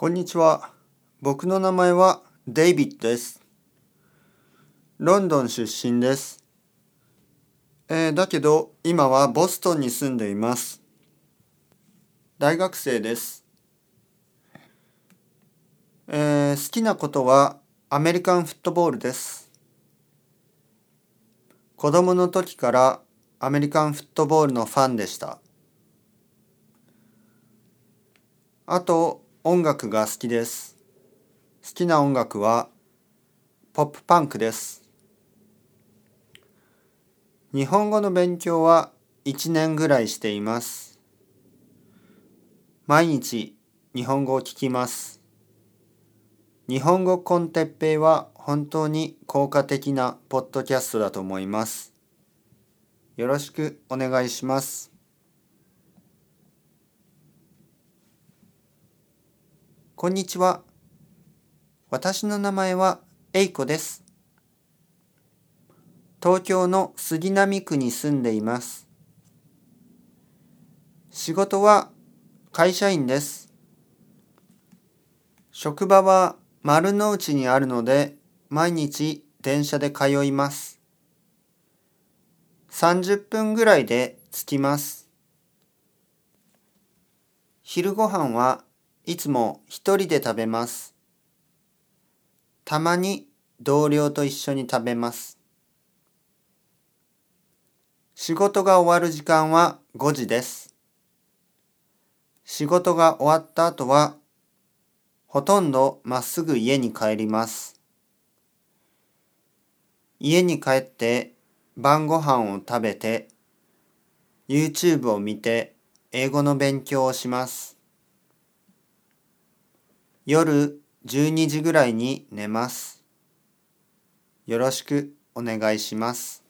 こんにちは。僕の名前はデイビッドです。ロンドン出身です。えーだけど今はボストンに住んでいます。大学生です。えー好きなことはアメリカンフットボールです。子供の時からアメリカンフットボールのファンでした。あと音楽が好きです。好きな音楽はポップパンクです。日本語の勉強は1年ぐらいしています。毎日日本語を聞きます。日本語コンテッペイは本当に効果的なポッドキャストだと思います。よろしくお願いします。こんにちは。私の名前はエイコです。東京の杉並区に住んでいます。仕事は会社員です。職場は丸の内にあるので毎日電車で通います。30分ぐらいで着きます。昼ご飯はいつも一人で食べます。たまに同僚と一緒に食べます。仕事が終わる時間は5時です。仕事が終わった後はほとんどまっすぐ家に帰ります。家に帰って晩ご飯を食べて YouTube を見て英語の勉強をします。夜12時ぐらいに寝ます。よろしくお願いします。